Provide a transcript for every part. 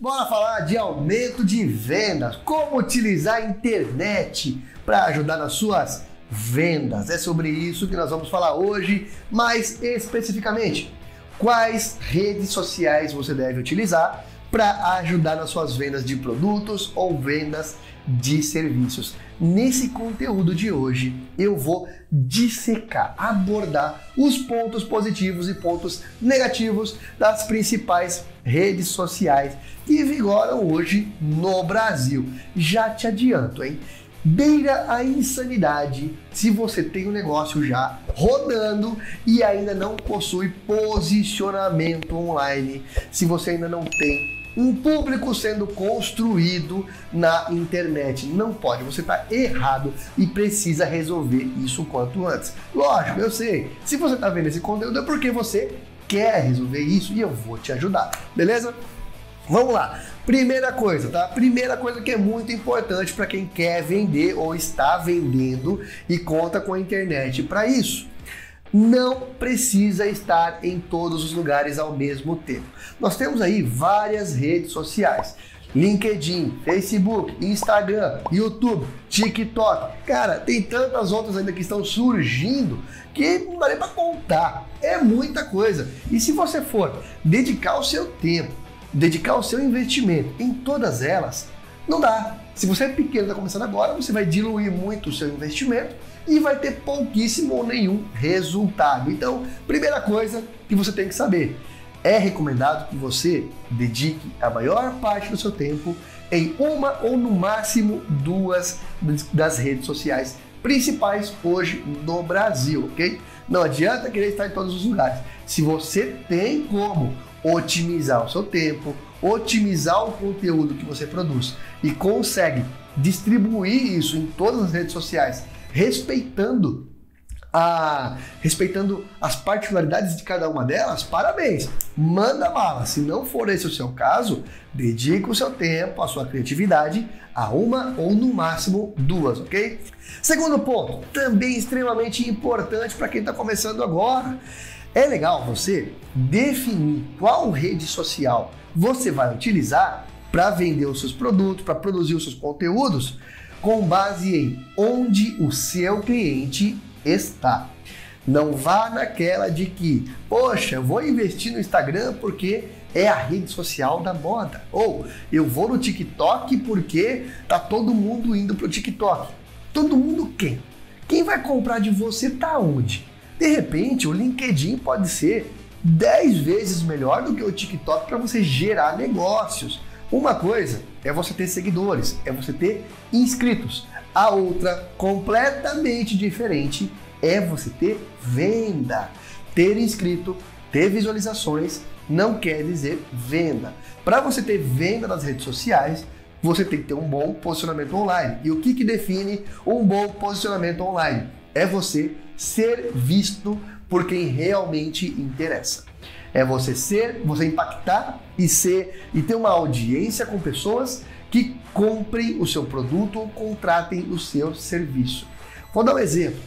Bora falar de aumento de vendas, como utilizar a internet para ajudar nas suas vendas. É sobre isso que nós vamos falar hoje, mais especificamente, quais redes sociais você deve utilizar para ajudar nas suas vendas de produtos ou vendas de serviços. Nesse conteúdo de hoje, eu vou dissecar, abordar os pontos positivos e pontos negativos das principais redes sociais que vigoram hoje no Brasil. Já te adianto, hein? Beira a insanidade se você tem um negócio já rodando e ainda não possui posicionamento online, se você ainda não tem um público sendo construído na internet. Não pode, você está errado e precisa resolver isso o quanto antes. Lógico, eu sei. Se você está vendo esse conteúdo é porque você quer resolver isso e eu vou te ajudar, beleza? Vamos lá. Primeira coisa, tá? Primeira coisa que é muito importante para quem quer vender ou está vendendo e conta com a internet para isso não precisa estar em todos os lugares ao mesmo tempo. Nós temos aí várias redes sociais. LinkedIn, Facebook, Instagram, YouTube, TikTok. Cara, tem tantas outras ainda que estão surgindo que não dá nem para contar. É muita coisa. E se você for dedicar o seu tempo, dedicar o seu investimento em todas elas, não dá. Se você é pequeno, está começando agora, você vai diluir muito o seu investimento e vai ter pouquíssimo ou nenhum resultado. Então, primeira coisa que você tem que saber, é recomendado que você dedique a maior parte do seu tempo em uma ou no máximo duas das redes sociais principais hoje no Brasil, ok? Não adianta querer estar em todos os lugares. Se você tem como otimizar o seu tempo, otimizar o conteúdo que você produz e consegue distribuir isso em todas as redes sociais respeitando a, respeitando as particularidades de cada uma delas, parabéns, manda bala. Se não for esse o seu caso, dedique o seu tempo, a sua criatividade a uma ou no máximo duas, ok? Segundo ponto, também extremamente importante para quem está começando agora, é legal você definir qual rede social você vai utilizar para vender os seus produtos, para produzir os seus conteúdos, com base em onde o seu cliente está. Não vá naquela de que, poxa, eu vou investir no Instagram porque é a rede social da moda. Ou eu vou no TikTok porque tá todo mundo indo pro TikTok. Todo mundo quem? Quem vai comprar de você tá onde? De repente, o LinkedIn pode ser 10 vezes melhor do que o TikTok para você gerar negócios. Uma coisa é você ter seguidores, é você ter inscritos. A outra, completamente diferente, é você ter venda. Ter inscrito, ter visualizações, não quer dizer venda. Para você ter venda nas redes sociais, você tem que ter um bom posicionamento online. E o que, que define um bom posicionamento online? É você ser visto por quem realmente interessa. É você ser, você impactar e ser e ter uma audiência com pessoas que comprem o seu produto ou contratem o seu serviço. Vou dar um exemplo.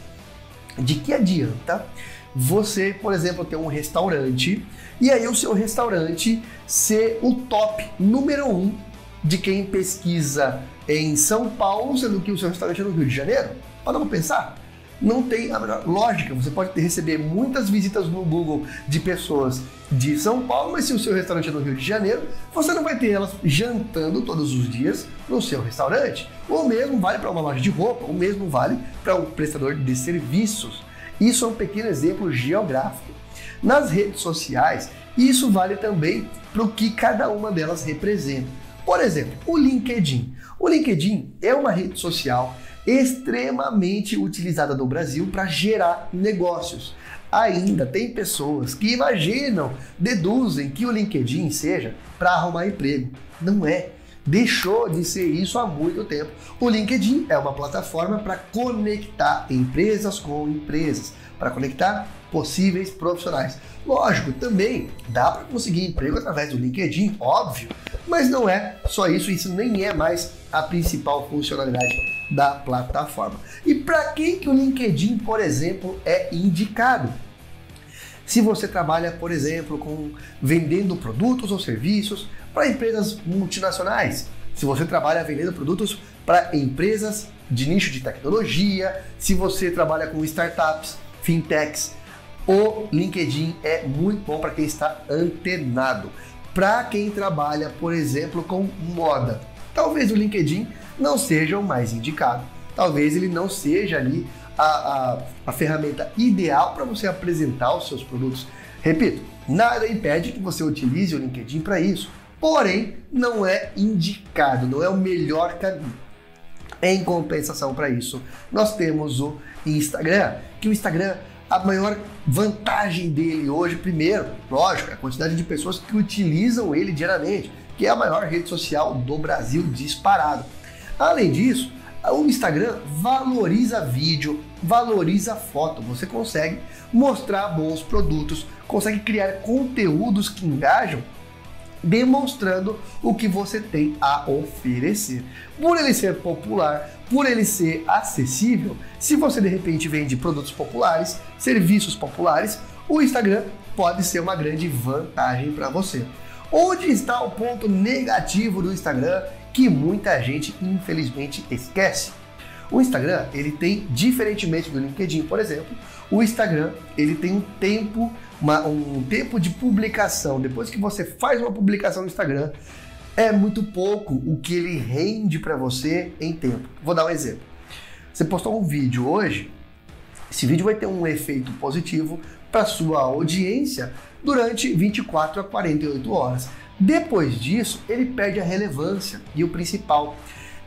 De que adianta você, por exemplo, ter um restaurante e aí o seu restaurante ser o top número um de quem pesquisa em São Paulo, sendo que o seu restaurante é no Rio de Janeiro? Pode pensar? Não tem a melhor lógica. Você pode receber muitas visitas no Google de pessoas de São Paulo, mas se o seu restaurante é no Rio de Janeiro, você não vai ter elas jantando todos os dias no seu restaurante. O mesmo vale para uma loja de roupa, o mesmo vale para um prestador de serviços. Isso é um pequeno exemplo geográfico. Nas redes sociais, isso vale também para o que cada uma delas representa. Por exemplo, o LinkedIn. O LinkedIn é uma rede social extremamente utilizada no Brasil para gerar negócios. Ainda tem pessoas que imaginam, deduzem que o LinkedIn seja para arrumar emprego. Não é. Deixou de ser isso há muito tempo. O LinkedIn é uma plataforma para conectar empresas com empresas, para conectar possíveis profissionais. Lógico, também dá para conseguir emprego através do LinkedIn, óbvio, mas não é só isso, isso nem é mais a principal funcionalidade da plataforma. E para quem que o LinkedIn, por exemplo, é indicado? Se você trabalha, por exemplo, com vendendo produtos ou serviços, para empresas multinacionais. Se você trabalha vendendo produtos para empresas de nicho de tecnologia, se você trabalha com startups, fintechs, o LinkedIn é muito bom para quem está antenado. Para quem trabalha, por exemplo, com moda, talvez o LinkedIn não seja o mais indicado. Talvez ele não seja ali a, a, a ferramenta ideal para você apresentar os seus produtos. Repito, nada impede que você utilize o LinkedIn para isso, porém não é indicado, não é o melhor caminho. Em compensação para isso, nós temos o Instagram, que o Instagram a maior vantagem dele hoje, primeiro, lógico, é a quantidade de pessoas que utilizam ele diariamente, que é a maior rede social do Brasil disparado. Além disso, o Instagram valoriza vídeo, valoriza foto. Você consegue mostrar bons produtos, consegue criar conteúdos que engajam demonstrando o que você tem a oferecer. Por ele ser popular, por ele ser acessível, se você de repente vende produtos populares, serviços populares, o Instagram pode ser uma grande vantagem para você. Onde está o ponto negativo do Instagram que muita gente infelizmente esquece? O Instagram, ele tem, diferentemente do LinkedIn, por exemplo, o Instagram, ele tem um tempo uma, um tempo de publicação, depois que você faz uma publicação no Instagram, é muito pouco o que ele rende para você em tempo. Vou dar um exemplo. Você postou um vídeo hoje, esse vídeo vai ter um efeito positivo para sua audiência durante 24 a 48 horas. Depois disso, ele perde a relevância e o principal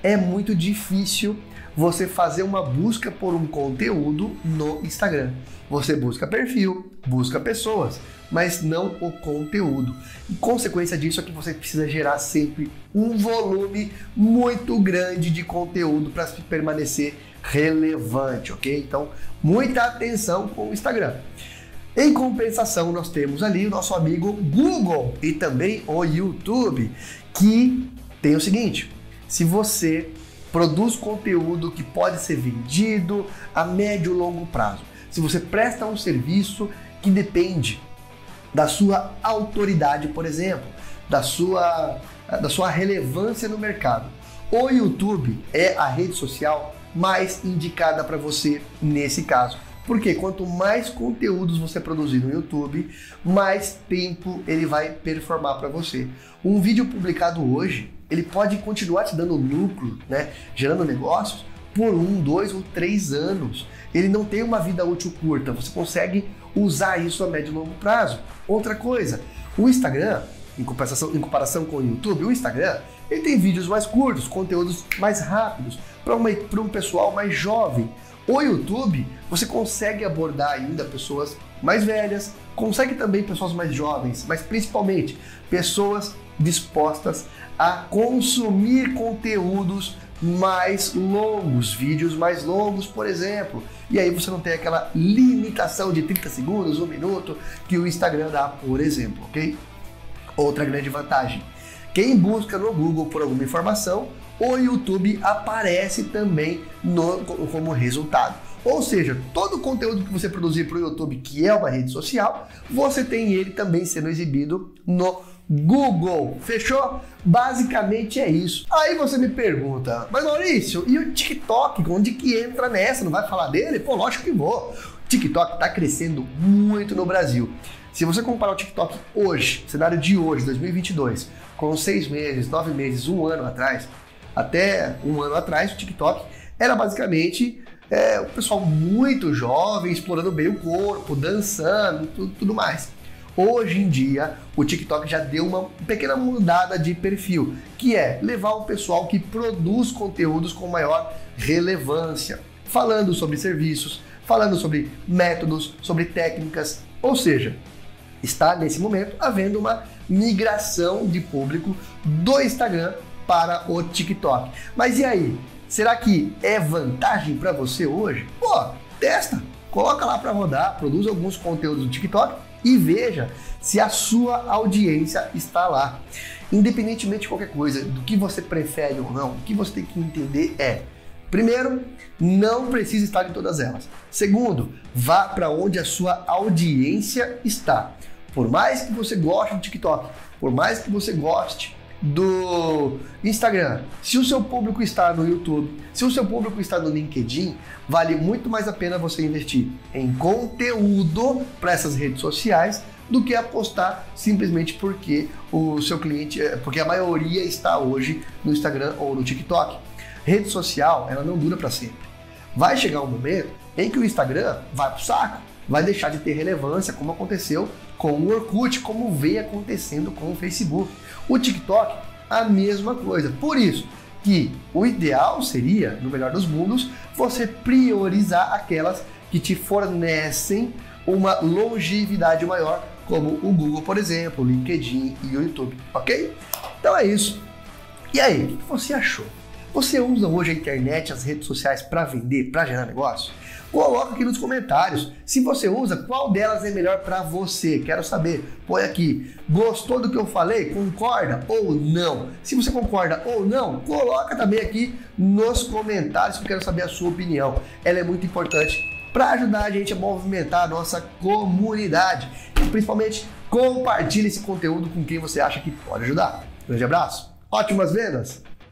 é muito difícil você fazer uma busca por um conteúdo no Instagram. Você busca perfil, busca pessoas, mas não o conteúdo. E consequência disso é que você precisa gerar sempre um volume muito grande de conteúdo para permanecer relevante, ok? Então, muita atenção com o Instagram. Em compensação, nós temos ali o nosso amigo Google e também o YouTube, que tem o seguinte: se você produz conteúdo que pode ser vendido a médio e longo prazo. Se você presta um serviço que depende da sua autoridade, por exemplo, da sua, da sua relevância no mercado. O YouTube é a rede social mais indicada para você nesse caso. Porque quanto mais conteúdos você produzir no YouTube, mais tempo ele vai performar para você. Um vídeo publicado hoje, ele pode continuar te dando lucro, né, gerando negócios por um, dois ou três anos. Ele não tem uma vida útil curta. Você consegue usar isso a médio e longo prazo. Outra coisa, o Instagram, em comparação, em comparação com o YouTube, o Instagram ele tem vídeos mais curtos, conteúdos mais rápidos para um pessoal mais jovem. O YouTube, você consegue abordar ainda pessoas mais velhas, consegue também pessoas mais jovens, mas principalmente pessoas dispostas a consumir conteúdos mais longos, vídeos mais longos, por exemplo. E aí você não tem aquela limitação de 30 segundos, um minuto que o Instagram dá, por exemplo, ok? Outra grande vantagem. Quem busca no Google por alguma informação, o YouTube aparece também no, como resultado. Ou seja, todo o conteúdo que você produzir para o YouTube, que é uma rede social, você tem ele também sendo exibido no Google. Fechou? Basicamente é isso. Aí você me pergunta, mas Maurício, e o TikTok? Onde que entra nessa? Não vai falar dele? Pô, lógico que vou. O TikTok está crescendo muito no Brasil. Se você comparar o TikTok hoje, cenário de hoje, 2022, com seis meses, nove meses, um ano atrás, até um ano atrás, o TikTok era basicamente é, o pessoal muito jovem, explorando bem o corpo, dançando, tudo, tudo mais. Hoje em dia, o TikTok já deu uma pequena mudada de perfil, que é levar o pessoal que produz conteúdos com maior relevância, falando sobre serviços, falando sobre métodos, sobre técnicas, ou seja, está nesse momento havendo uma migração de público do Instagram para o TikTok. Mas e aí? Será que é vantagem para você hoje? Pô, testa, coloca lá para rodar, produz alguns conteúdos do TikTok e veja se a sua audiência está lá. Independentemente de qualquer coisa, do que você prefere ou não, o que você tem que entender é Primeiro, não precisa estar em todas elas. Segundo, vá para onde a sua audiência está. por mais que você goste do TikTok, por mais que você goste do Instagram, se o seu público está no YouTube, se o seu público está no LinkedIn, vale muito mais a pena você investir em conteúdo para essas redes sociais do que apostar simplesmente porque o seu cliente, é, porque a maioria está hoje no Instagram ou no TikTok. Rede social, ela não dura para sempre. Vai chegar um momento em que o Instagram vai pro saco, vai deixar de ter relevância, como aconteceu com o Orkut, como vem acontecendo com o Facebook. O TikTok, a mesma coisa. Por isso que o ideal seria, no melhor dos mundos, você priorizar aquelas que te fornecem uma longevidade maior, como o Google, por exemplo, o LinkedIn e o YouTube, ok? Então é isso. E aí, o que você achou? Você usa hoje a internet, as redes sociais para vender, para gerar negócio? Coloca aqui nos comentários. Se você usa, qual delas é melhor para você? Quero saber. Põe aqui. Gostou do que eu falei? Concorda ou não? Se você concorda ou não, coloca também aqui nos comentários que eu quero saber a sua opinião. Ela é muito importante para ajudar a gente a movimentar a nossa comunidade. E principalmente compartilhe esse conteúdo com quem você acha que pode ajudar. Grande abraço, ótimas vendas!